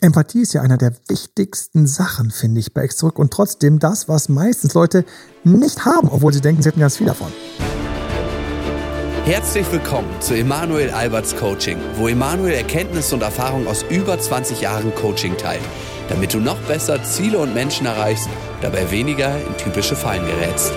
Empathie ist ja einer der wichtigsten Sachen, finde ich, bei Ex zurück und trotzdem das, was meistens Leute nicht haben, obwohl sie denken, sie hätten ganz viel davon. Herzlich willkommen zu Emanuel Alberts Coaching, wo Emanuel Erkenntnisse und Erfahrung aus über 20 Jahren Coaching teilt, damit du noch besser Ziele und Menschen erreichst, dabei weniger in typische Fallen gerätst.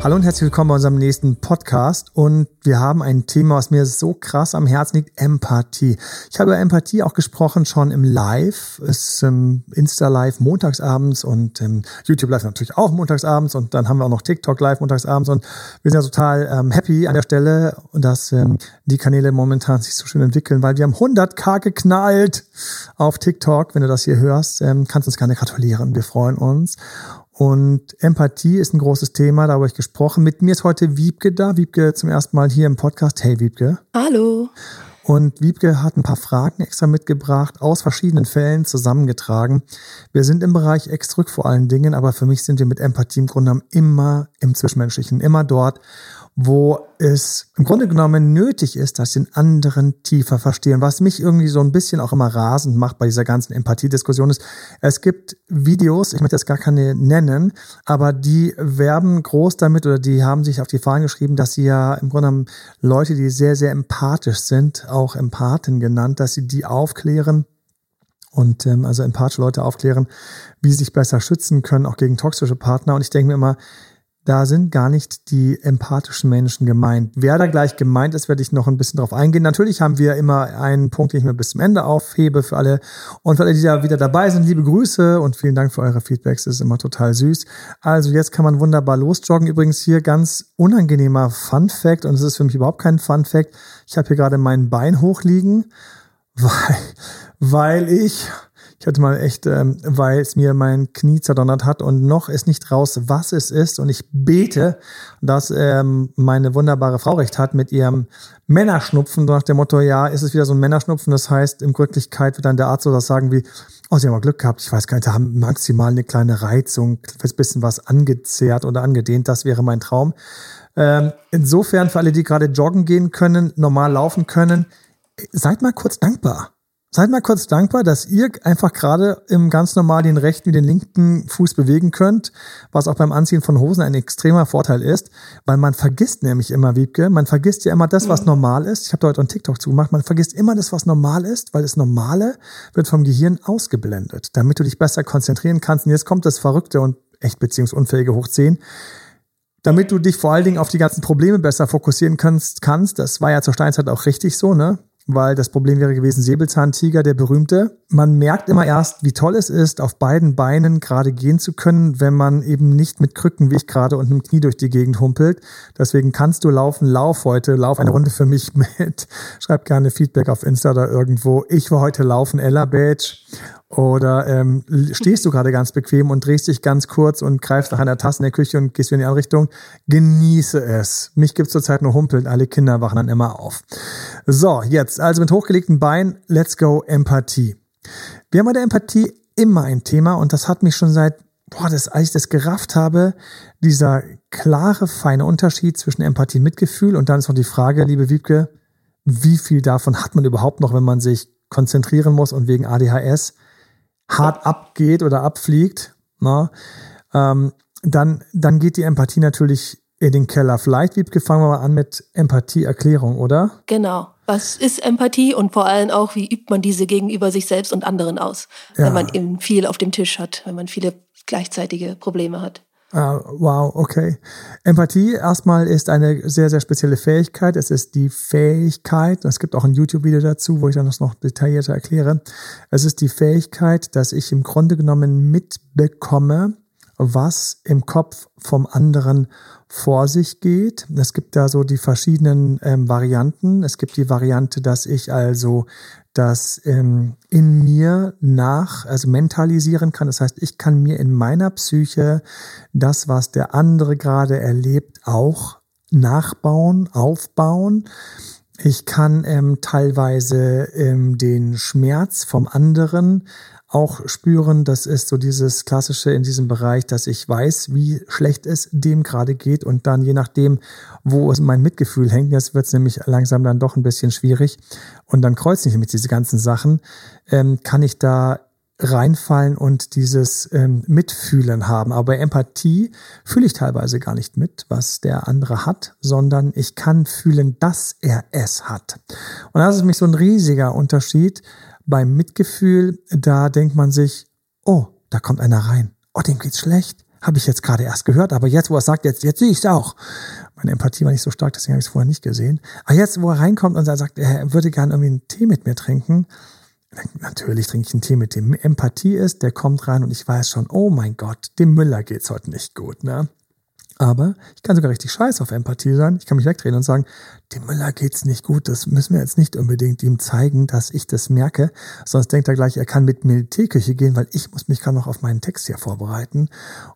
Hallo und herzlich willkommen bei unserem nächsten Podcast. Und wir haben ein Thema, was mir so krass am Herzen liegt, Empathie. Ich habe über Empathie auch gesprochen schon im Live. Ist im Insta Live montagsabends und im YouTube Live natürlich auch montagsabends. Und dann haben wir auch noch TikTok Live montagsabends. Und wir sind ja total ähm, happy an der Stelle, dass ähm, die Kanäle momentan sich so schön entwickeln, weil wir haben 100k geknallt auf TikTok. Wenn du das hier hörst, ähm, kannst du uns gerne gratulieren. Wir freuen uns. Und Empathie ist ein großes Thema, da habe ich gesprochen. Mit mir ist heute Wiebke da. Wiebke zum ersten Mal hier im Podcast. Hey Wiebke. Hallo. Und Wiebke hat ein paar Fragen extra mitgebracht, aus verschiedenen Fällen zusammengetragen. Wir sind im Bereich Extrück vor allen Dingen, aber für mich sind wir mit Empathie im Grunde genommen immer im Zwischenmenschlichen, immer dort, wo es im Grunde genommen nötig ist, dass den anderen tiefer verstehen. Was mich irgendwie so ein bisschen auch immer rasend macht bei dieser ganzen Empathiediskussion ist, es gibt Videos, ich möchte jetzt gar keine nennen, aber die werben groß damit oder die haben sich auf die Fahnen geschrieben, dass sie ja im Grunde genommen Leute, die sehr, sehr empathisch sind, auch Empathen genannt, dass sie die aufklären und ähm, also empathische Leute aufklären, wie sie sich besser schützen können, auch gegen toxische Partner. Und ich denke mir immer, da sind gar nicht die empathischen Menschen gemeint. Wer da gleich gemeint ist, werde ich noch ein bisschen drauf eingehen. Natürlich haben wir immer einen Punkt, den ich mir bis zum Ende aufhebe für alle. Und für alle, die da wieder dabei sind, liebe Grüße und vielen Dank für eure Feedbacks. Das ist immer total süß. Also jetzt kann man wunderbar losjoggen. Übrigens hier ganz unangenehmer Fun Fact. Und es ist für mich überhaupt kein Fun Fact. Ich habe hier gerade mein Bein hochliegen, weil, weil ich ich hatte mal echt, ähm, weil es mir mein Knie zerdonnert hat und noch ist nicht raus, was es ist. Und ich bete, dass ähm, meine wunderbare Frau recht hat mit ihrem Männerschnupfen, so nach dem Motto, ja, ist es wieder so ein Männerschnupfen. Das heißt, in Wirklichkeit wird dann der Arzt so das sagen wie, oh, Sie haben mal Glück gehabt, ich weiß gar nicht, da haben maximal eine kleine Reizung, ein bisschen was angezehrt oder angedehnt, das wäre mein Traum. Ähm, insofern für alle, die gerade joggen gehen können, normal laufen können, seid mal kurz dankbar Seid mal kurz dankbar, dass ihr einfach gerade im ganz normal den rechten wie den linken Fuß bewegen könnt, was auch beim Anziehen von Hosen ein extremer Vorteil ist, weil man vergisst nämlich immer, Wiebke, man vergisst ja immer das, was mhm. normal ist. Ich habe da heute einen TikTok zugemacht, man vergisst immer das, was normal ist, weil das Normale wird vom Gehirn ausgeblendet, damit du dich besser konzentrieren kannst. Und jetzt kommt das Verrückte und echt beziehungsunfähige hoch 10 damit du dich vor allen Dingen auf die ganzen Probleme besser fokussieren kannst, kannst, das war ja zur Steinzeit auch richtig so, ne? Weil das Problem wäre gewesen, Säbelzahntiger, der berühmte. Man merkt immer erst, wie toll es ist, auf beiden Beinen gerade gehen zu können, wenn man eben nicht mit Krücken wie ich gerade und einem Knie durch die Gegend humpelt. Deswegen kannst du laufen, lauf heute, lauf eine Runde für mich mit. Schreib gerne Feedback auf Insta oder irgendwo. Ich war heute laufen, Ella Badge. Oder ähm, stehst du gerade ganz bequem und drehst dich ganz kurz und greifst nach einer Tasse in der Küche und gehst wieder in die andere Richtung. Genieße es. Mich gibt's zurzeit nur humpeln. Alle Kinder wachen dann immer auf. So, jetzt also mit hochgelegten Beinen. Let's go Empathie. Wir haben bei der Empathie immer ein Thema und das hat mich schon seit, boah, das, als ich das gerafft habe, dieser klare, feine Unterschied zwischen Empathie und Mitgefühl. Und dann ist noch die Frage, liebe Wiebke, wie viel davon hat man überhaupt noch, wenn man sich konzentrieren muss und wegen ADHS hart abgeht oder abfliegt, na, ne, ähm, dann, dann geht die Empathie natürlich in den Keller. Vielleicht, Wiebke, fangen wir mal an mit Empathieerklärung, oder? Genau. Was ist Empathie und vor allem auch, wie übt man diese gegenüber sich selbst und anderen aus, ja. wenn man eben viel auf dem Tisch hat, wenn man viele gleichzeitige Probleme hat? Ah, wow, okay. Empathie erstmal ist eine sehr, sehr spezielle Fähigkeit. Es ist die Fähigkeit, es gibt auch ein YouTube-Video dazu, wo ich dann das noch detaillierter erkläre. Es ist die Fähigkeit, dass ich im Grunde genommen mitbekomme, was im Kopf vom anderen vor sich geht. Es gibt da so die verschiedenen ähm, Varianten. Es gibt die Variante, dass ich also das ähm, in mir nach, also mentalisieren kann. Das heißt, ich kann mir in meiner Psyche das, was der andere gerade erlebt, auch nachbauen, aufbauen. Ich kann ähm, teilweise ähm, den Schmerz vom anderen auch spüren. Das ist so dieses klassische in diesem Bereich, dass ich weiß, wie schlecht es dem gerade geht und dann je nachdem, wo es mein Mitgefühl hängt, jetzt wird es nämlich langsam dann doch ein bisschen schwierig und dann kreuze ich mit diese ganzen Sachen, ähm, kann ich da reinfallen und dieses ähm, Mitfühlen haben. Aber bei Empathie fühle ich teilweise gar nicht mit, was der andere hat, sondern ich kann fühlen, dass er es hat. Und das ist für mich so ein riesiger Unterschied. Beim Mitgefühl, da denkt man sich, oh, da kommt einer rein. Oh, dem geht's schlecht. Habe ich jetzt gerade erst gehört, aber jetzt, wo er sagt, jetzt, jetzt sehe ich es auch. Meine Empathie war nicht so stark, deswegen habe ich es vorher nicht gesehen. Aber jetzt, wo er reinkommt und sagt, er würde gerne irgendwie einen Tee mit mir trinken, Natürlich trinke ich einen Tee mit dem Empathie ist, der kommt rein und ich weiß schon, oh mein Gott, dem Müller geht's heute nicht gut, ne? Aber ich kann sogar richtig scheiß auf Empathie sein. Ich kann mich wegdrehen und sagen, dem Müller geht's nicht gut. Das müssen wir jetzt nicht unbedingt ihm zeigen, dass ich das merke. Sonst denkt er gleich, er kann mit mir in die Teeküche gehen, weil ich muss mich gerade noch auf meinen Text hier vorbereiten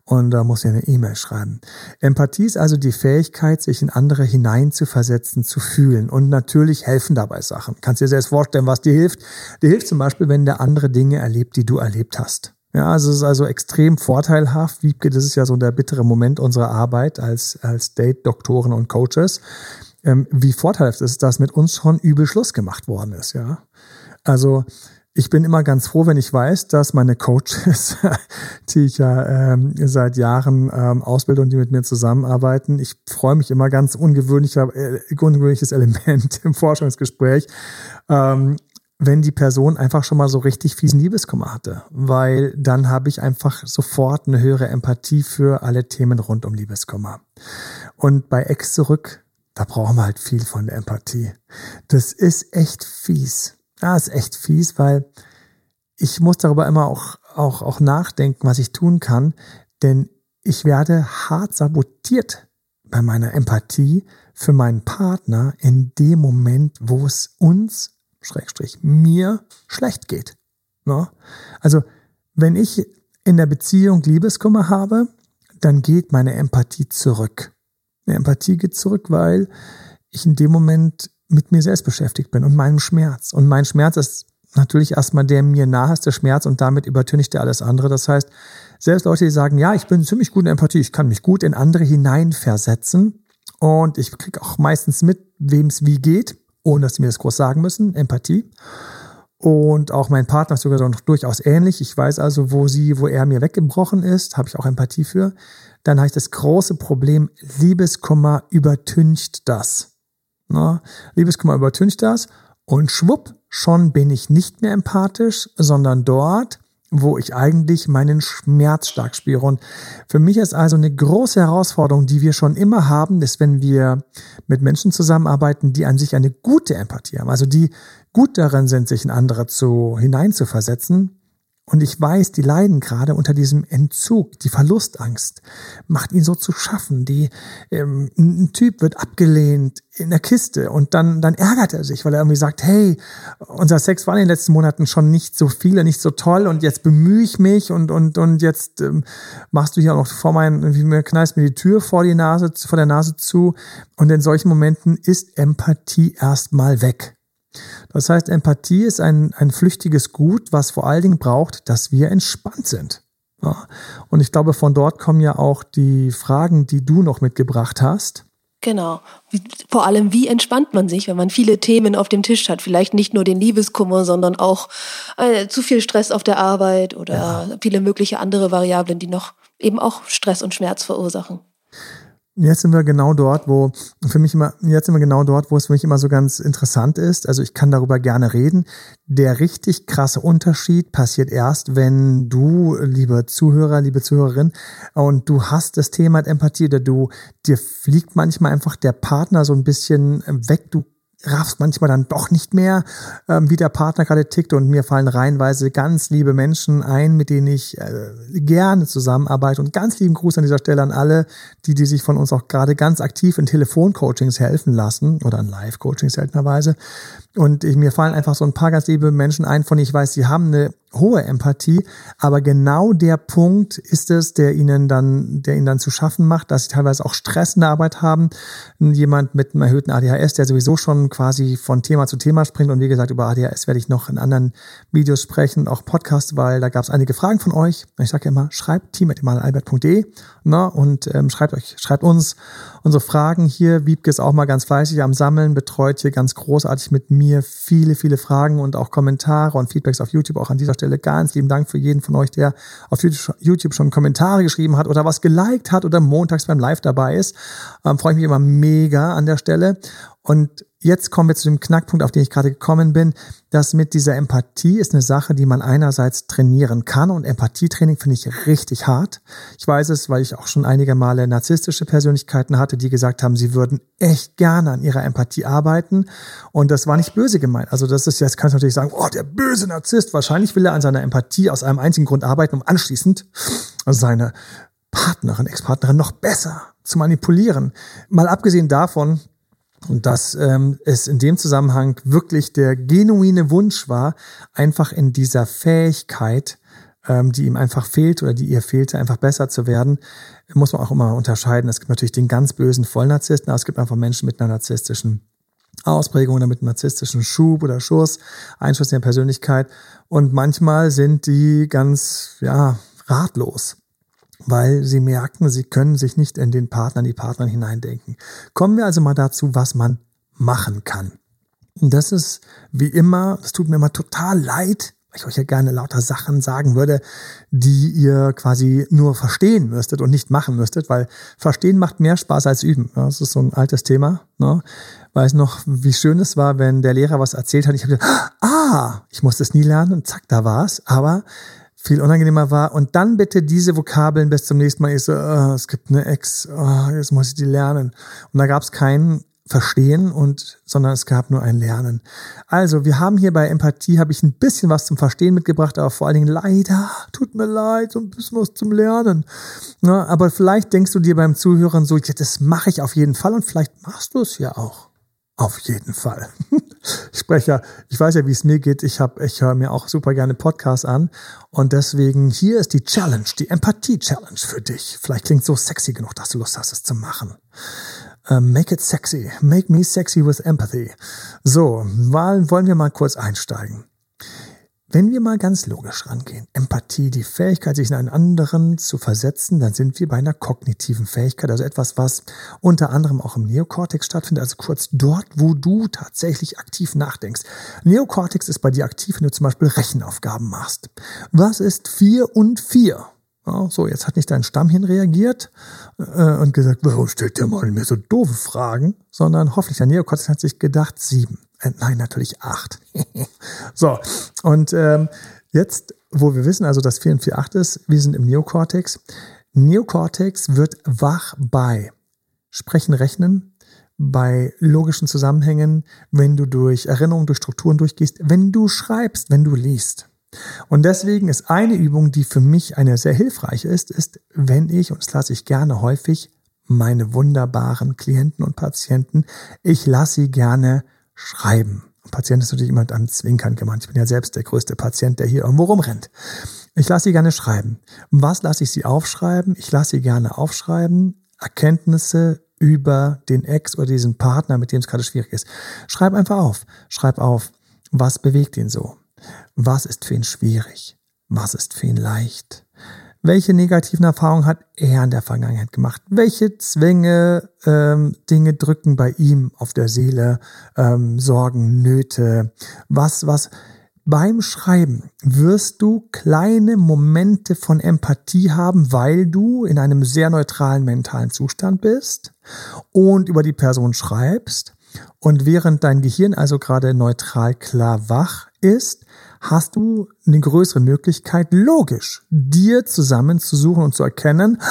und da muss ich eine E-Mail schreiben. Empathie ist also die Fähigkeit, sich in andere hineinzuversetzen, zu fühlen und natürlich helfen dabei Sachen. Kannst dir selbst vorstellen, was dir hilft. Dir hilft zum Beispiel, wenn der andere Dinge erlebt, die du erlebt hast. Ja, also es ist also extrem vorteilhaft. Wiebke, das ist ja so der bittere Moment unserer Arbeit als, als Date-Doktoren und Coaches. Ähm, wie vorteilhaft ist, dass mit uns schon übel Schluss gemacht worden ist, ja. Also, ich bin immer ganz froh, wenn ich weiß, dass meine Coaches, die ich ja ähm, seit Jahren ähm, ausbilde und die mit mir zusammenarbeiten, ich freue mich immer ganz ungewöhnlicher, äh, ungewöhnliches Element im Forschungsgespräch. Ähm, wenn die Person einfach schon mal so richtig fiesen Liebeskummer hatte, weil dann habe ich einfach sofort eine höhere Empathie für alle Themen rund um Liebeskummer. Und bei Ex zurück, da brauchen wir halt viel von der Empathie. Das ist echt fies. Ja, ist echt fies, weil ich muss darüber immer auch, auch, auch nachdenken, was ich tun kann, denn ich werde hart sabotiert bei meiner Empathie für meinen Partner in dem Moment, wo es uns Schrägstrich, mir schlecht geht. Ne? Also, wenn ich in der Beziehung Liebeskummer habe, dann geht meine Empathie zurück. Die Empathie geht zurück, weil ich in dem Moment mit mir selbst beschäftigt bin und meinem Schmerz. Und mein Schmerz ist natürlich erstmal der mir naheste Schmerz und damit übertüncht er alles andere. Das heißt, selbst Leute, die sagen, ja, ich bin ziemlich gut in Empathie, ich kann mich gut in andere hineinversetzen und ich kriege auch meistens mit, wem es wie geht ohne dass sie mir das groß sagen müssen, Empathie. Und auch mein Partner ist sogar noch durchaus ähnlich. Ich weiß also, wo sie, wo er mir weggebrochen ist, habe ich auch Empathie für. Dann habe ich das große Problem, Liebeskummer übertüncht das. Na, Liebeskummer übertüncht das und schwupp, schon bin ich nicht mehr empathisch, sondern dort wo ich eigentlich meinen Schmerz stark spüre. Und für mich ist also eine große Herausforderung, die wir schon immer haben, ist, wenn wir mit Menschen zusammenarbeiten, die an sich eine gute Empathie haben, also die gut darin sind, sich in andere zu hineinzuversetzen, und ich weiß, die leiden gerade unter diesem Entzug, die Verlustangst macht ihn so zu schaffen. Die, ähm, ein Typ wird abgelehnt in der Kiste und dann, dann ärgert er sich, weil er irgendwie sagt, hey, unser Sex war in den letzten Monaten schon nicht so viel, nicht so toll und jetzt bemühe ich mich und, und, und jetzt ähm, machst du hier auch noch vor meinen, wie mir knallst mir die Tür vor die Nase, vor der Nase zu. Und in solchen Momenten ist Empathie erstmal weg. Das heißt, Empathie ist ein, ein flüchtiges Gut, was vor allen Dingen braucht, dass wir entspannt sind. Ja. Und ich glaube, von dort kommen ja auch die Fragen, die du noch mitgebracht hast. Genau. Vor allem, wie entspannt man sich, wenn man viele Themen auf dem Tisch hat? Vielleicht nicht nur den Liebeskummer, sondern auch äh, zu viel Stress auf der Arbeit oder ja. viele mögliche andere Variablen, die noch eben auch Stress und Schmerz verursachen. Jetzt sind wir genau dort, wo für mich immer, jetzt sind wir genau dort, wo es für mich immer so ganz interessant ist. Also ich kann darüber gerne reden. Der richtig krasse Unterschied passiert erst, wenn du, liebe Zuhörer, liebe Zuhörerin, und du hast das Thema Empathie oder du, dir fliegt manchmal einfach der Partner so ein bisschen weg. Du raffst manchmal dann doch nicht mehr, ähm, wie der Partner gerade tickt und mir fallen reihenweise ganz liebe Menschen ein, mit denen ich äh, gerne zusammenarbeite und ganz lieben Gruß an dieser Stelle an alle, die, die sich von uns auch gerade ganz aktiv in Telefoncoachings helfen lassen oder an Live-Coachings seltenerweise. Und ich, mir fallen einfach so ein paar ganz liebe Menschen ein, von denen ich weiß, sie haben eine hohe Empathie, aber genau der Punkt ist es, der ihnen dann, der ihnen dann zu schaffen macht, dass sie teilweise auch Stress in der Arbeit haben. Jemand mit einem erhöhten ADHS, der sowieso schon quasi von Thema zu Thema springt und wie gesagt, über ADHS werde ich noch in anderen Videos sprechen, auch Podcasts, weil da gab es einige Fragen von euch. Ich sage ja immer, schreibt team.emalalbert.de ne, und ähm, schreibt euch, schreibt uns unsere Fragen hier. Wiebke ist auch mal ganz fleißig am Sammeln, betreut hier ganz großartig mit mir viele, viele Fragen und auch Kommentare und Feedbacks auf YouTube. Auch an dieser Stelle ganz lieben Dank für jeden von euch, der auf YouTube schon Kommentare geschrieben hat oder was geliked hat oder montags beim Live dabei ist. Ähm, freue ich mich immer mega an der Stelle. Und jetzt kommen wir zu dem Knackpunkt, auf den ich gerade gekommen bin. Das mit dieser Empathie ist eine Sache, die man einerseits trainieren kann. Und Empathietraining finde ich richtig hart. Ich weiß es, weil ich auch schon einige Male narzisstische Persönlichkeiten hatte, die gesagt haben, sie würden echt gerne an ihrer Empathie arbeiten. Und das war nicht böse gemeint. Also das ist jetzt, kannst du natürlich sagen, oh, der böse Narzisst. Wahrscheinlich will er an seiner Empathie aus einem einzigen Grund arbeiten, um anschließend seine Partnerin, Ex-Partnerin noch besser zu manipulieren. Mal abgesehen davon, und dass ähm, es in dem Zusammenhang wirklich der genuine Wunsch war, einfach in dieser Fähigkeit, ähm, die ihm einfach fehlt oder die ihr fehlte, einfach besser zu werden, muss man auch immer unterscheiden. Es gibt natürlich den ganz bösen Vollnarzissten, aber es gibt einfach Menschen mit einer narzisstischen Ausprägung oder mit einem narzisstischen Schub oder Schuss, Einschluss in der Persönlichkeit. Und manchmal sind die ganz, ja, ratlos weil sie merken, sie können sich nicht in den Partner, in die Partnerin hineindenken. Kommen wir also mal dazu, was man machen kann. Das ist wie immer, es tut mir immer total leid, weil ich euch ja gerne lauter Sachen sagen würde, die ihr quasi nur verstehen müsstet und nicht machen müsstet, weil verstehen macht mehr Spaß als üben. Das ist so ein altes Thema. Ne? Weiß noch, wie schön es war, wenn der Lehrer was erzählt hat. Ich habe gedacht, ah, ich musste es nie lernen und zack, da war es. Aber viel unangenehmer war. Und dann bitte diese Vokabeln bis zum nächsten Mal. Ich so, oh, es gibt eine Ex, oh, jetzt muss ich die lernen. Und da gab es kein Verstehen und, sondern es gab nur ein Lernen. Also, wir haben hier bei Empathie, habe ich ein bisschen was zum Verstehen mitgebracht, aber vor allen Dingen leider, tut mir leid, so ein bisschen was zum Lernen. Na, aber vielleicht denkst du dir beim Zuhören so, ja, das mache ich auf jeden Fall und vielleicht machst du es ja auch. Auf jeden Fall. Ich spreche ja, ich weiß ja, wie es mir geht. Ich habe, ich höre mir auch super gerne Podcasts an. Und deswegen, hier ist die Challenge, die Empathie-Challenge für dich. Vielleicht klingt so sexy genug, dass du Lust hast, es zu machen. Uh, make it sexy. Make me sexy with empathy. So, wollen wir mal kurz einsteigen. Wenn wir mal ganz logisch rangehen, Empathie, die Fähigkeit, sich in einen anderen zu versetzen, dann sind wir bei einer kognitiven Fähigkeit, also etwas, was unter anderem auch im Neokortex stattfindet, also kurz dort, wo du tatsächlich aktiv nachdenkst. Neokortex ist bei dir aktiv, wenn du zum Beispiel Rechenaufgaben machst. Was ist vier und vier? Ja, so, jetzt hat nicht dein Stammhirn reagiert äh, und gesagt, warum stellt der mal mir so doofe Fragen, sondern hoffentlich der Neokortex hat sich gedacht, sieben. Äh, nein, natürlich acht. so, und ähm, jetzt, wo wir wissen also, dass 4 und 4 8 ist, wir sind im Neokortex. Neokortex wird wach bei Sprechen, Rechnen, bei logischen Zusammenhängen, wenn du durch Erinnerungen, durch Strukturen durchgehst, wenn du schreibst, wenn du liest. Und deswegen ist eine Übung, die für mich eine sehr hilfreiche ist, ist, wenn ich, und das lasse ich gerne häufig, meine wunderbaren Klienten und Patienten, ich lasse sie gerne schreiben. Patient ist natürlich immer am Zwinkern gemeint. Ich bin ja selbst der größte Patient, der hier irgendwo rumrennt. Ich lasse sie gerne schreiben. Was lasse ich sie aufschreiben? Ich lasse sie gerne aufschreiben. Erkenntnisse über den Ex oder diesen Partner, mit dem es gerade schwierig ist. Schreib einfach auf. Schreib auf. Was bewegt ihn so? Was ist für ihn schwierig? Was ist für ihn leicht? Welche negativen Erfahrungen hat er in der Vergangenheit gemacht? Welche Zwänge, ähm, Dinge drücken bei ihm auf der Seele, ähm, Sorgen, Nöte? Was, was? Beim Schreiben wirst du kleine Momente von Empathie haben, weil du in einem sehr neutralen mentalen Zustand bist und über die Person schreibst. Und während dein Gehirn also gerade neutral klar wach ist, hast du eine größere Möglichkeit, logisch dir zusammenzusuchen und zu erkennen,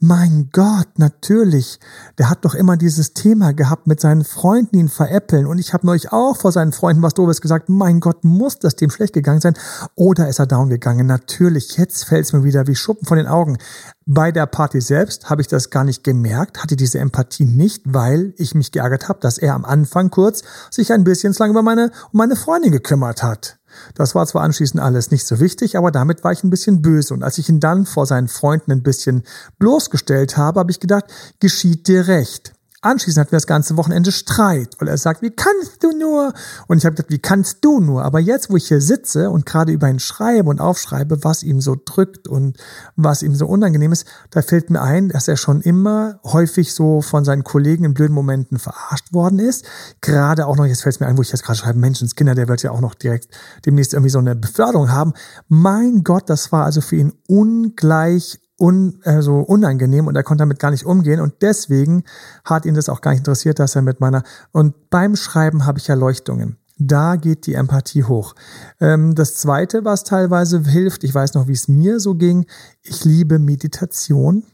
mein Gott, natürlich. Der hat doch immer dieses Thema gehabt mit seinen Freunden, ihn veräppeln. Und ich habe neulich auch vor seinen Freunden was Doofes gesagt. Mein Gott, muss das dem schlecht gegangen sein? Oder ist er down gegangen? Natürlich, jetzt fällt es mir wieder wie Schuppen von den Augen. Bei der Party selbst habe ich das gar nicht gemerkt, hatte diese Empathie nicht, weil ich mich geärgert habe, dass er am Anfang kurz sich ein bisschen zu lange über meine, um meine Freundin gekümmert hat. Das war zwar anschließend alles nicht so wichtig, aber damit war ich ein bisschen böse. Und als ich ihn dann vor seinen Freunden ein bisschen bloßgestellt habe, habe ich gedacht, geschieht dir recht. Anschließend hatten wir das ganze Wochenende Streit, weil er sagt, wie kannst du nur? Und ich habe gedacht, wie kannst du nur? Aber jetzt, wo ich hier sitze und gerade über ihn schreibe und aufschreibe, was ihm so drückt und was ihm so unangenehm ist, da fällt mir ein, dass er schon immer häufig so von seinen Kollegen in blöden Momenten verarscht worden ist. Gerade auch noch, jetzt fällt es mir ein, wo ich jetzt gerade schreibe, Menschenskinder, der wird ja auch noch direkt demnächst irgendwie so eine Beförderung haben. Mein Gott, das war also für ihn ungleich un, also unangenehm und er konnte damit gar nicht umgehen und deswegen hat ihn das auch gar nicht interessiert, dass er mit meiner und beim Schreiben habe ich Erleuchtungen. Da geht die Empathie hoch. Ähm, das Zweite, was teilweise hilft, ich weiß noch, wie es mir so ging, ich liebe Meditation.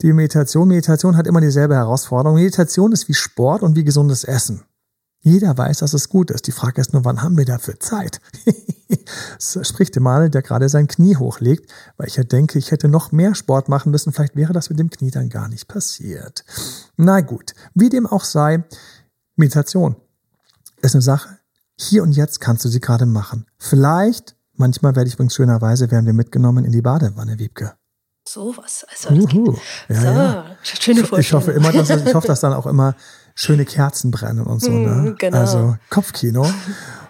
Die Meditation, Meditation hat immer dieselbe Herausforderung. Meditation ist wie Sport und wie gesundes Essen. Jeder weiß, dass es gut ist. Die Frage ist nur, wann haben wir dafür Zeit? das spricht der mal, der gerade sein Knie hochlegt, weil ich ja denke, ich hätte noch mehr Sport machen müssen. Vielleicht wäre das mit dem Knie dann gar nicht passiert. Na gut, wie dem auch sei, Meditation ist eine Sache. Hier und jetzt kannst du sie gerade machen. Vielleicht, manchmal werde ich übrigens schönerweise, werden wir mitgenommen in die Badewanne, Wiebke. Sowas. Also, Uhu. Ja, so, ja. schöne Vorstellung. Ich hoffe immer, dass, ich hoffe, dass dann auch immer schöne Kerzen brennen und so. Ne? Mm, genau. Also Kopfkino.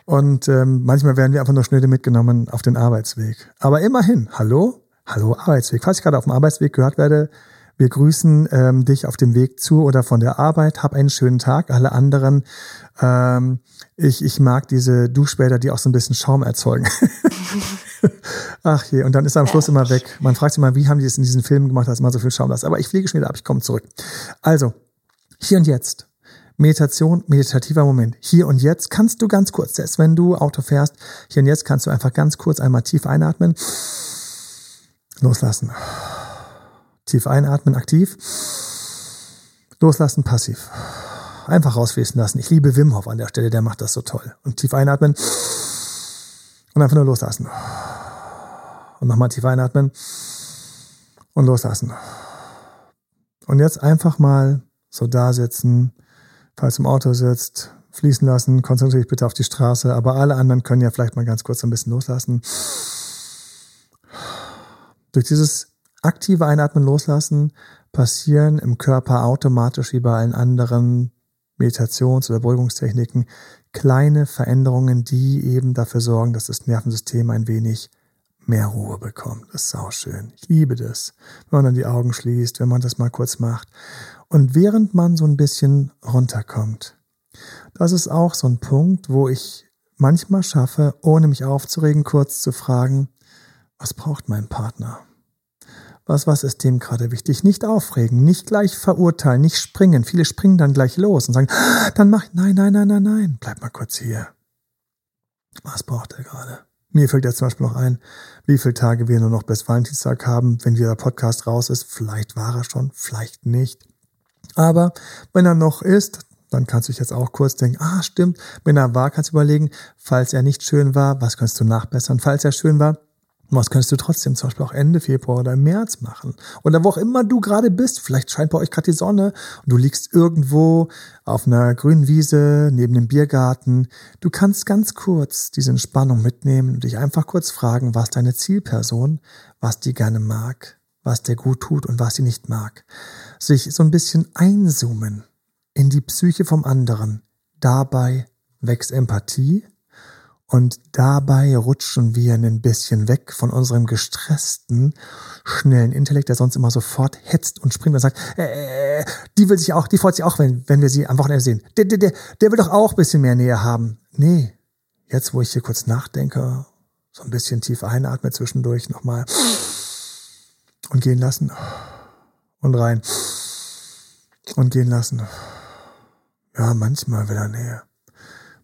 Und ähm, manchmal werden wir einfach nur schnell mitgenommen auf den Arbeitsweg. Aber immerhin, hallo? Hallo Arbeitsweg. Falls ich gerade auf dem Arbeitsweg gehört werde, wir grüßen ähm, dich auf dem Weg zu oder von der Arbeit. Hab einen schönen Tag. Alle anderen, ähm, ich, ich mag diese Duschbäder, die auch so ein bisschen Schaum erzeugen. Ach je, und dann ist er am Schluss immer weg. Man fragt sich mal, wie haben die es in diesen Filmen gemacht, dass immer so viel Schaum da ist. Aber ich fliege schon wieder ab, ich komme zurück. Also, hier und jetzt. Meditation, meditativer Moment. Hier und jetzt kannst du ganz kurz, selbst wenn du Auto fährst, hier und jetzt kannst du einfach ganz kurz einmal tief einatmen, loslassen. Tief einatmen, aktiv, loslassen, passiv. Einfach rausfließen lassen. Ich liebe Wim Hof an der Stelle, der macht das so toll. Und tief einatmen und einfach nur loslassen. Und nochmal tief einatmen und loslassen. Und jetzt einfach mal so da sitzen, falls du im Auto sitzt, fließen lassen, konzentriere dich bitte auf die Straße, aber alle anderen können ja vielleicht mal ganz kurz ein bisschen loslassen. Durch dieses aktive Einatmen loslassen passieren im Körper automatisch wie bei allen anderen Meditations- oder Beruhigungstechniken kleine Veränderungen, die eben dafür sorgen, dass das Nervensystem ein wenig mehr Ruhe bekommt. Das ist auch schön. Ich liebe das, wenn man dann die Augen schließt, wenn man das mal kurz macht. Und während man so ein bisschen runterkommt, das ist auch so ein Punkt, wo ich manchmal schaffe, ohne mich aufzuregen, kurz zu fragen, was braucht mein Partner? Was, was ist dem gerade wichtig? Nicht aufregen, nicht gleich verurteilen, nicht springen. Viele springen dann gleich los und sagen, ah, dann mach ich, nein, nein, nein, nein, nein, bleib mal kurz hier. Was braucht er gerade? Mir fällt jetzt zum Beispiel noch ein, wie viele Tage wir nur noch bis Valentinstag haben, wenn dieser Podcast raus ist. Vielleicht war er schon, vielleicht nicht. Aber wenn er noch ist, dann kannst du dich jetzt auch kurz denken, ah, stimmt, wenn er war, kannst du überlegen, falls er nicht schön war, was kannst du nachbessern? Falls er schön war, was kannst du trotzdem zum Beispiel auch Ende Februar oder März machen? Oder wo auch immer du gerade bist. Vielleicht scheint bei euch gerade die Sonne und du liegst irgendwo auf einer grünen Wiese neben dem Biergarten. Du kannst ganz kurz diese Entspannung mitnehmen und dich einfach kurz fragen, was deine Zielperson, was die gerne mag, was der gut tut und was sie nicht mag sich so ein bisschen einzoomen in die Psyche vom anderen. Dabei wächst Empathie und dabei rutschen wir ein bisschen weg von unserem gestressten, schnellen Intellekt, der sonst immer sofort hetzt und springt und sagt, äh, die will sich auch, die freut sich auch, wenn, wenn wir sie am Wochenende sehen. Der, der, der, der will doch auch ein bisschen mehr Nähe haben. Nee, jetzt wo ich hier kurz nachdenke, so ein bisschen tief einatme zwischendurch nochmal und gehen lassen und rein und gehen lassen. Ja, manchmal will er Nähe.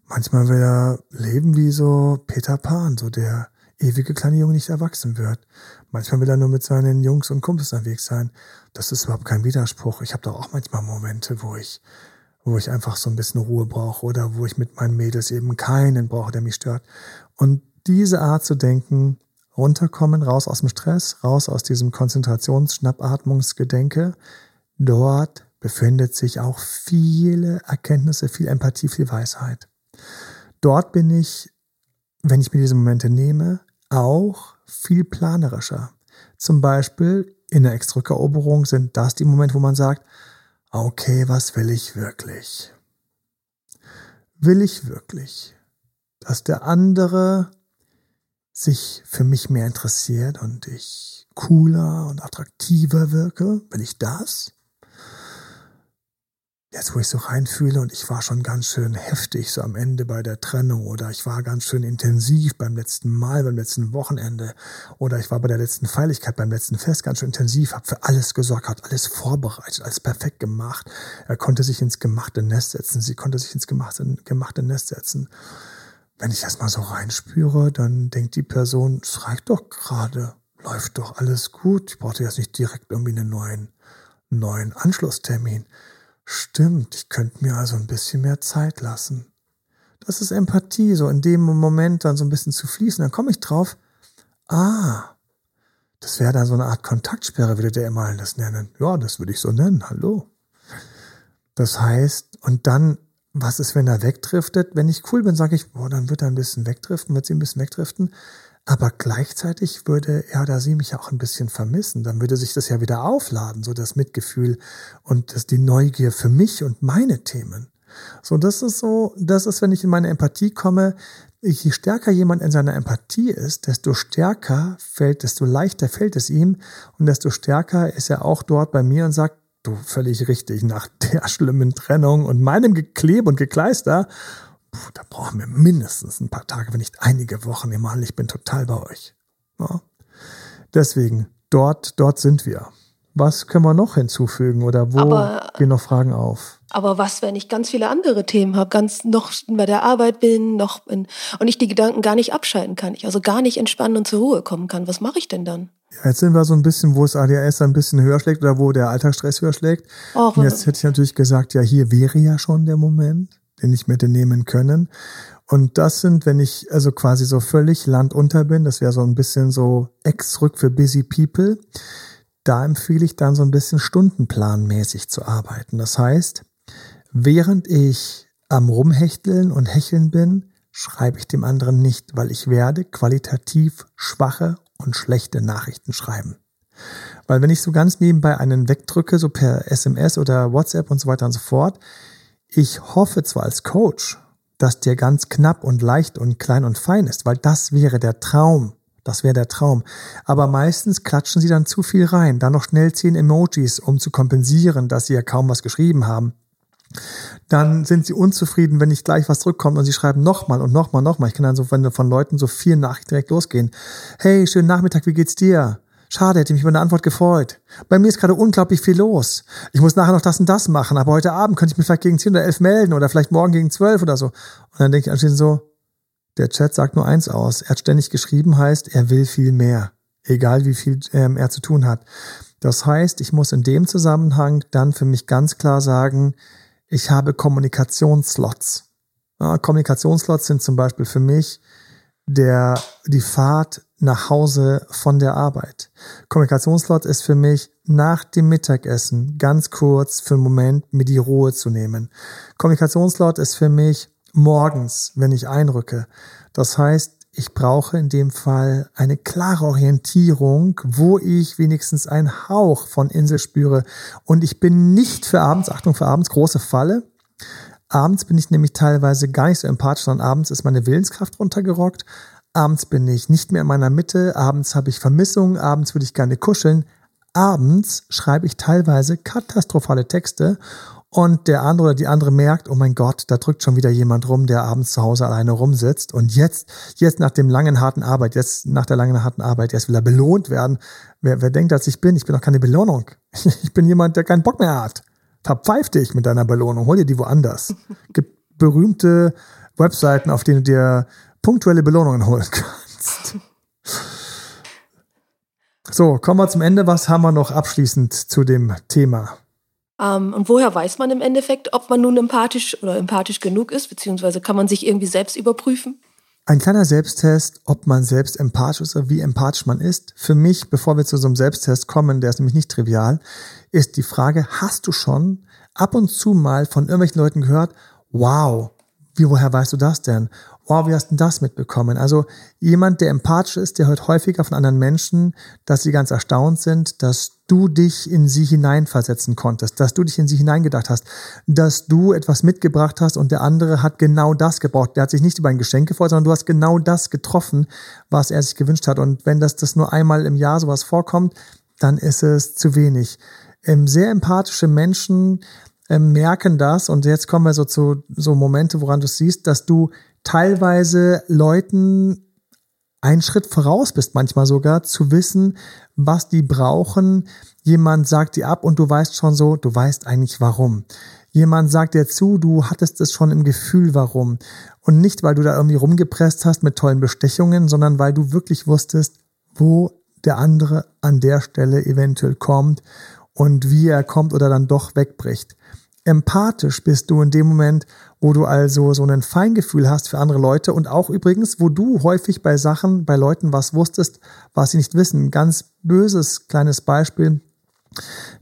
Manchmal will er leben wie so Peter Pan, so der ewige kleine Junge nicht erwachsen wird. Manchmal will er nur mit seinen Jungs und Kumpels unterwegs sein. Das ist überhaupt kein Widerspruch. Ich habe doch auch manchmal Momente, wo ich, wo ich einfach so ein bisschen Ruhe brauche oder wo ich mit meinen Mädels eben keinen brauche, der mich stört. Und diese Art zu denken, runterkommen, raus aus dem Stress, raus aus diesem Konzentrations-Schnappatmungsgedenke. Dort befindet sich auch viele Erkenntnisse, viel Empathie, viel Weisheit. Dort bin ich wenn ich mir diese Momente nehme, auch viel planerischer. Zum Beispiel in der Extrarückeroberung sind das die Momente, wo man sagt, okay, was will ich wirklich? Will ich wirklich, dass der andere sich für mich mehr interessiert und ich cooler und attraktiver wirke? Will ich das? Jetzt wo ich so reinfühle und ich war schon ganz schön heftig so am Ende bei der Trennung oder ich war ganz schön intensiv beim letzten Mal, beim letzten Wochenende oder ich war bei der letzten Feierlichkeit, beim letzten Fest ganz schön intensiv, habe für alles gesorgt, hat alles vorbereitet, alles perfekt gemacht. Er konnte sich ins gemachte Nest setzen, sie konnte sich ins gemachte, gemachte Nest setzen. Wenn ich das mal so reinspüre, dann denkt die Person, es reicht doch gerade, läuft doch alles gut, ich brauchte jetzt nicht direkt irgendwie einen neuen, neuen Anschlusstermin. Stimmt, ich könnte mir also ein bisschen mehr Zeit lassen. Das ist Empathie, so in dem Moment dann so ein bisschen zu fließen. Dann komme ich drauf, ah, das wäre dann so eine Art Kontaktsperre, würde der immer das nennen. Ja, das würde ich so nennen, hallo. Das heißt, und dann, was ist, wenn er wegdriftet? Wenn ich cool bin, sage ich, boah, dann wird er ein bisschen wegdriften, wird sie ein bisschen wegdriften. Aber gleichzeitig würde er oder sie mich auch ein bisschen vermissen. Dann würde sich das ja wieder aufladen, so das Mitgefühl und das, die Neugier für mich und meine Themen. So, das ist so, das ist, wenn ich in meine Empathie komme, je stärker jemand in seiner Empathie ist, desto stärker fällt, desto leichter fällt es ihm und desto stärker ist er auch dort bei mir und sagt, du völlig richtig, nach der schlimmen Trennung und meinem Gekleb und Gekleister da brauchen wir mindestens ein paar Tage, wenn nicht einige Wochen. Ihr Mal, ich bin total bei euch. Ja. Deswegen, dort, dort sind wir. Was können wir noch hinzufügen oder wo aber, gehen noch Fragen auf? Aber was, wenn ich ganz viele andere Themen habe, ganz noch bei der Arbeit bin, noch in, und ich die Gedanken gar nicht abschalten kann, ich also gar nicht entspannen und zur Ruhe kommen kann, was mache ich denn dann? Ja, jetzt sind wir so ein bisschen, wo das ADHS ein bisschen höher schlägt oder wo der Alltagsstress höher schlägt. Och, und jetzt hätte ich natürlich gesagt, ja, hier wäre ja schon der Moment den ich mir nehmen können. Und das sind, wenn ich also quasi so völlig landunter bin, das wäre so ein bisschen so Ex-Rück für Busy People, da empfehle ich dann so ein bisschen stundenplanmäßig zu arbeiten. Das heißt, während ich am Rumhechteln und Hecheln bin, schreibe ich dem anderen nicht, weil ich werde qualitativ schwache und schlechte Nachrichten schreiben. Weil wenn ich so ganz nebenbei einen wegdrücke, so per SMS oder WhatsApp und so weiter und so fort, ich hoffe zwar als Coach, dass der ganz knapp und leicht und klein und fein ist, weil das wäre der Traum. Das wäre der Traum. Aber meistens klatschen sie dann zu viel rein. Dann noch schnell zehn Emojis, um zu kompensieren, dass sie ja kaum was geschrieben haben. Dann sind sie unzufrieden, wenn nicht gleich was zurückkommt und sie schreiben nochmal und nochmal, nochmal. Ich kann dann so von, von Leuten so vier Nachrichten direkt losgehen. Hey, schönen Nachmittag, wie geht's dir? Schade, hätte mich über eine Antwort gefreut. Bei mir ist gerade unglaublich viel los. Ich muss nachher noch das und das machen, aber heute Abend könnte ich mich vielleicht gegen 10 oder 11 melden oder vielleicht morgen gegen 12 oder so. Und dann denke ich anschließend so, der Chat sagt nur eins aus. Er hat ständig geschrieben, heißt, er will viel mehr. Egal wie viel ähm, er zu tun hat. Das heißt, ich muss in dem Zusammenhang dann für mich ganz klar sagen, ich habe Kommunikationsslots. Ja, Kommunikationsslots sind zum Beispiel für mich der, die Fahrt nach Hause von der Arbeit. Kommunikationslot ist für mich nach dem Mittagessen ganz kurz für einen Moment mir die Ruhe zu nehmen. Kommunikationslot ist für mich morgens, wenn ich einrücke. Das heißt, ich brauche in dem Fall eine klare Orientierung, wo ich wenigstens einen Hauch von Insel spüre. Und ich bin nicht für abends, Achtung für abends, große Falle. Abends bin ich nämlich teilweise gar nicht so empathisch, sondern abends ist meine Willenskraft runtergerockt. Abends bin ich nicht mehr in meiner Mitte, abends habe ich Vermissungen, abends würde ich gerne kuscheln. Abends schreibe ich teilweise katastrophale Texte und der andere oder die andere merkt, oh mein Gott, da drückt schon wieder jemand rum, der abends zu Hause alleine rumsitzt. Und jetzt, jetzt nach dem langen, harten Arbeit, jetzt nach der langen, harten Arbeit, jetzt will er belohnt werden. Wer, wer denkt, dass ich bin? Ich bin doch keine Belohnung. Ich bin jemand, der keinen Bock mehr hat. Verpfeif dich mit deiner Belohnung. Hol dir die woanders. Gibt berühmte Webseiten, auf denen du dir punktuelle Belohnungen holen kannst. So, kommen wir zum Ende. Was haben wir noch abschließend zu dem Thema? Ähm, und woher weiß man im Endeffekt, ob man nun empathisch oder empathisch genug ist, beziehungsweise kann man sich irgendwie selbst überprüfen? Ein kleiner Selbsttest, ob man selbst empathisch ist oder wie empathisch man ist. Für mich, bevor wir zu so einem Selbsttest kommen, der ist nämlich nicht trivial, ist die Frage, hast du schon ab und zu mal von irgendwelchen Leuten gehört, wow, wie, woher weißt du das denn? Wow, wie hast du das mitbekommen? Also jemand, der empathisch ist, der hört häufiger von anderen Menschen, dass sie ganz erstaunt sind, dass du dich in sie hineinversetzen konntest, dass du dich in sie hineingedacht hast, dass du etwas mitgebracht hast und der andere hat genau das gebraucht. Der hat sich nicht über ein Geschenk gefreut, sondern du hast genau das getroffen, was er sich gewünscht hat. Und wenn das, das nur einmal im Jahr sowas vorkommt, dann ist es zu wenig. Ähm, sehr empathische Menschen ähm, merken das und jetzt kommen wir so zu so Momente, woran du siehst, dass du teilweise Leuten einen Schritt voraus bist, manchmal sogar, zu wissen, was die brauchen. Jemand sagt dir ab und du weißt schon so, du weißt eigentlich warum. Jemand sagt dir zu, du hattest es schon im Gefühl, warum. Und nicht, weil du da irgendwie rumgepresst hast mit tollen Bestechungen, sondern weil du wirklich wusstest, wo der andere an der Stelle eventuell kommt und wie er kommt oder dann doch wegbricht. Empathisch bist du in dem Moment, wo du also so ein Feingefühl hast für andere Leute und auch übrigens, wo du häufig bei Sachen, bei Leuten was wusstest, was sie nicht wissen. Ganz böses kleines Beispiel.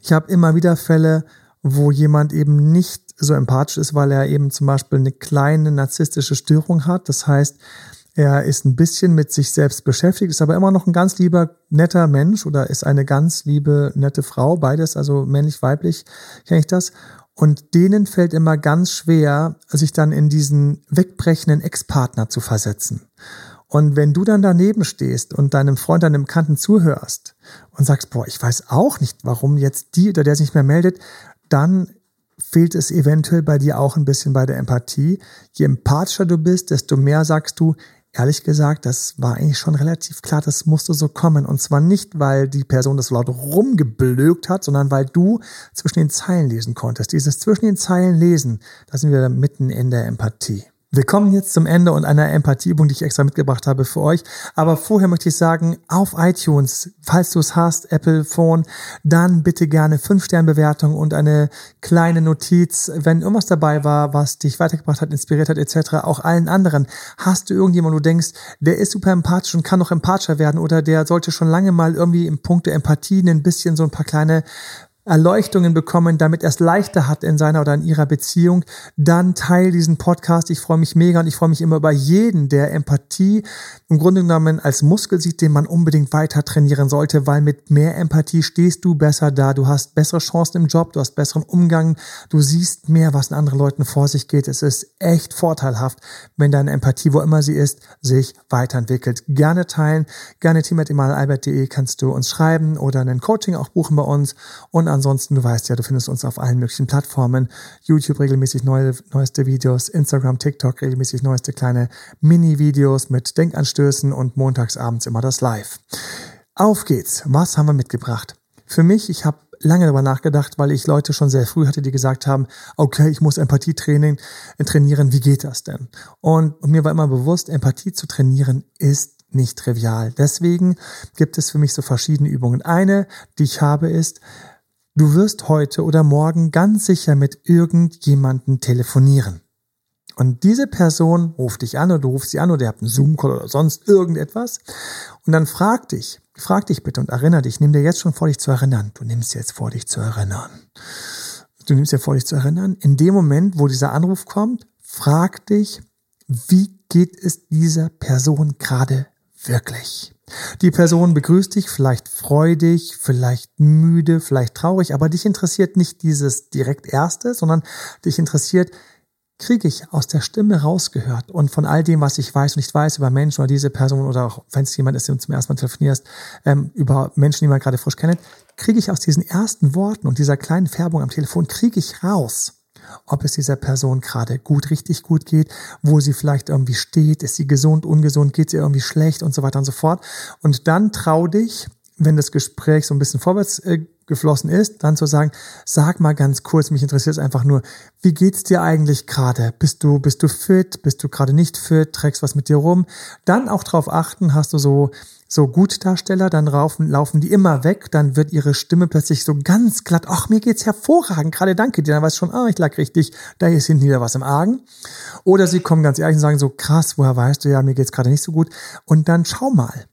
Ich habe immer wieder Fälle, wo jemand eben nicht so empathisch ist, weil er eben zum Beispiel eine kleine narzisstische Störung hat. Das heißt, er ist ein bisschen mit sich selbst beschäftigt, ist aber immer noch ein ganz lieber, netter Mensch oder ist eine ganz liebe, nette Frau. Beides, also männlich, weiblich, kenne ich das. Und denen fällt immer ganz schwer, sich dann in diesen wegbrechenden Ex-Partner zu versetzen. Und wenn du dann daneben stehst und deinem Freund, deinem Kanten zuhörst und sagst, boah, ich weiß auch nicht, warum jetzt die oder der sich nicht mehr meldet, dann fehlt es eventuell bei dir auch ein bisschen bei der Empathie. Je empathischer du bist, desto mehr sagst du, ehrlich gesagt, das war eigentlich schon relativ klar, das musste so kommen. Und zwar nicht, weil die Person das laut rumgeblökt hat, sondern weil du zwischen den Zeilen lesen konntest. Dieses zwischen den Zeilen lesen, da sind wir mitten in der Empathie. Wir kommen jetzt zum Ende und einer Empathieübung, die ich extra mitgebracht habe für euch. Aber vorher möchte ich sagen, auf iTunes, falls du es hast, Apple Phone, dann bitte gerne 5-Sterne-Bewertung und eine kleine Notiz, wenn irgendwas dabei war, was dich weitergebracht hat, inspiriert hat, etc. Auch allen anderen. Hast du irgendjemanden, wo du denkst, der ist super empathisch und kann noch empathischer werden oder der sollte schon lange mal irgendwie im Punkt der Empathie ein bisschen so ein paar kleine Erleuchtungen bekommen, damit er es leichter hat in seiner oder in ihrer Beziehung, dann teil diesen Podcast. Ich freue mich mega und ich freue mich immer über jeden, der Empathie im Grunde genommen als Muskel sieht, den man unbedingt weiter trainieren sollte, weil mit mehr Empathie stehst du besser da, du hast bessere Chancen im Job, du hast besseren Umgang, du siehst mehr, was in anderen Leuten vor sich geht. Es ist echt vorteilhaft, wenn deine Empathie, wo immer sie ist, sich weiterentwickelt. Gerne teilen, gerne team.emalalbert.de kannst du uns schreiben oder ein Coaching auch buchen bei uns und ansonsten, du weißt ja, du findest uns auf allen möglichen Plattformen. YouTube regelmäßig neue, neueste Videos, Instagram, TikTok regelmäßig neueste kleine Mini-Videos mit Denkanstößen und montagsabends immer das Live. Auf geht's. Was haben wir mitgebracht? Für mich, ich habe lange darüber nachgedacht, weil ich Leute schon sehr früh hatte, die gesagt haben, okay, ich muss Empathietraining äh, trainieren, wie geht das denn? Und, und mir war immer bewusst, Empathie zu trainieren ist nicht trivial. Deswegen gibt es für mich so verschiedene Übungen. Eine, die ich habe, ist, Du wirst heute oder morgen ganz sicher mit irgendjemanden telefonieren. Und diese Person ruft dich an oder du rufst sie an oder ihr habt einen Zoom-Call oder sonst irgendetwas. Und dann frag dich, frag dich bitte und erinnere dich, nimm dir jetzt schon vor, dich zu erinnern. Du nimmst jetzt vor, dich zu erinnern. Du nimmst dir vor, dich zu erinnern. In dem Moment, wo dieser Anruf kommt, frag dich, wie geht es dieser Person gerade wirklich? Die Person begrüßt dich, vielleicht freudig, vielleicht müde, vielleicht traurig, aber dich interessiert nicht dieses direkt Erste, sondern dich interessiert, kriege ich aus der Stimme rausgehört und von all dem, was ich weiß und nicht weiß über Menschen oder diese Person oder auch wenn es jemand ist, den du zum ersten Mal telefonierst, ähm, über Menschen, die man gerade frisch kennt, kriege ich aus diesen ersten Worten und dieser kleinen Färbung am Telefon, kriege ich raus, ob es dieser Person gerade gut, richtig gut geht, wo sie vielleicht irgendwie steht, ist sie gesund, ungesund, geht sie irgendwie schlecht und so weiter und so fort. Und dann trau dich, wenn das Gespräch so ein bisschen vorwärts äh, geflossen ist, dann zu sagen, sag mal ganz kurz, mich interessiert es einfach nur, wie geht's dir eigentlich gerade? Bist du, bist du fit? Bist du gerade nicht fit? Trägst was mit dir rum? Dann auch darauf achten, hast du so so Gutdarsteller, dann laufen, laufen die immer weg, dann wird ihre Stimme plötzlich so ganz glatt, ach, mir geht's hervorragend, gerade danke dir, dann weißt du schon, ah, ich lag richtig, da ist hinten wieder was im Argen. Oder sie kommen ganz ehrlich und sagen so, krass, woher weißt du, ja, mir geht's gerade nicht so gut. Und dann schau mal,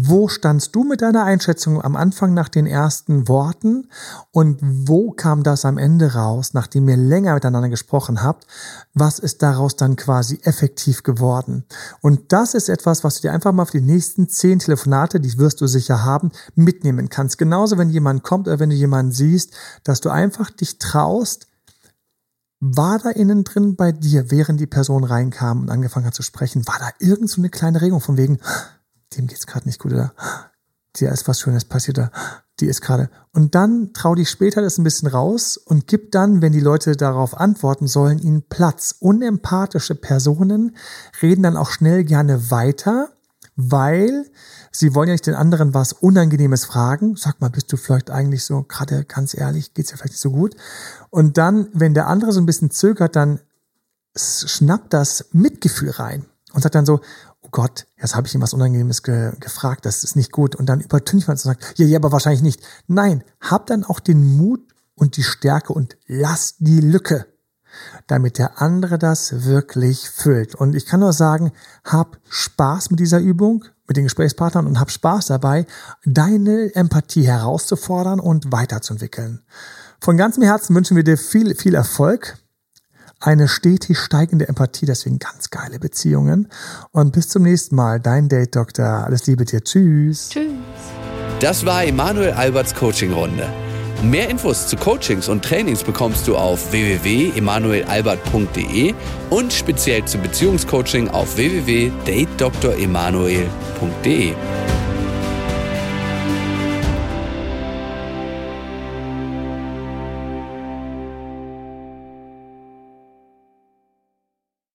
Wo standst du mit deiner Einschätzung am Anfang nach den ersten Worten und wo kam das am Ende raus, nachdem ihr länger miteinander gesprochen habt? Was ist daraus dann quasi effektiv geworden? Und das ist etwas, was du dir einfach mal für die nächsten zehn Telefonate, die wirst du sicher haben, mitnehmen kannst. Genauso, wenn jemand kommt oder wenn du jemanden siehst, dass du einfach dich traust, war da innen drin bei dir, während die Person reinkam und angefangen hat zu sprechen, war da irgend so eine kleine Regung von wegen, dem geht's gerade nicht gut oder dir ist was Schönes passiert oder die ist gerade. Und dann trau dich später das ein bisschen raus und gib dann, wenn die Leute darauf antworten sollen, ihnen Platz. Unempathische Personen reden dann auch schnell gerne weiter, weil sie wollen ja nicht den anderen was Unangenehmes fragen. Sag mal, bist du vielleicht eigentlich so, gerade ganz ehrlich, geht's ja vielleicht nicht so gut. Und dann, wenn der andere so ein bisschen zögert, dann schnappt das Mitgefühl rein und sagt dann so, oh Gott, jetzt habe ich ihm was Unangenehmes ge gefragt, das ist nicht gut. Und dann übertüncht man es und sagt, ja, ja, aber wahrscheinlich nicht. Nein, hab dann auch den Mut und die Stärke und lass die Lücke, damit der andere das wirklich füllt. Und ich kann nur sagen, hab Spaß mit dieser Übung, mit den Gesprächspartnern und hab Spaß dabei, deine Empathie herauszufordern und weiterzuentwickeln. Von ganzem Herzen wünschen wir dir viel, viel Erfolg eine stetig steigende Empathie, deswegen ganz geile Beziehungen. Und bis zum nächsten Mal, dein Date Doktor. Alles Liebe dir. Tschüss. Tschüss. Das war Emanuel Alberts Coaching-Runde. Mehr Infos zu Coachings und Trainings bekommst du auf www.emanuelalbert.de und speziell zum Beziehungscoaching auf www.datedoktoremanuel.de.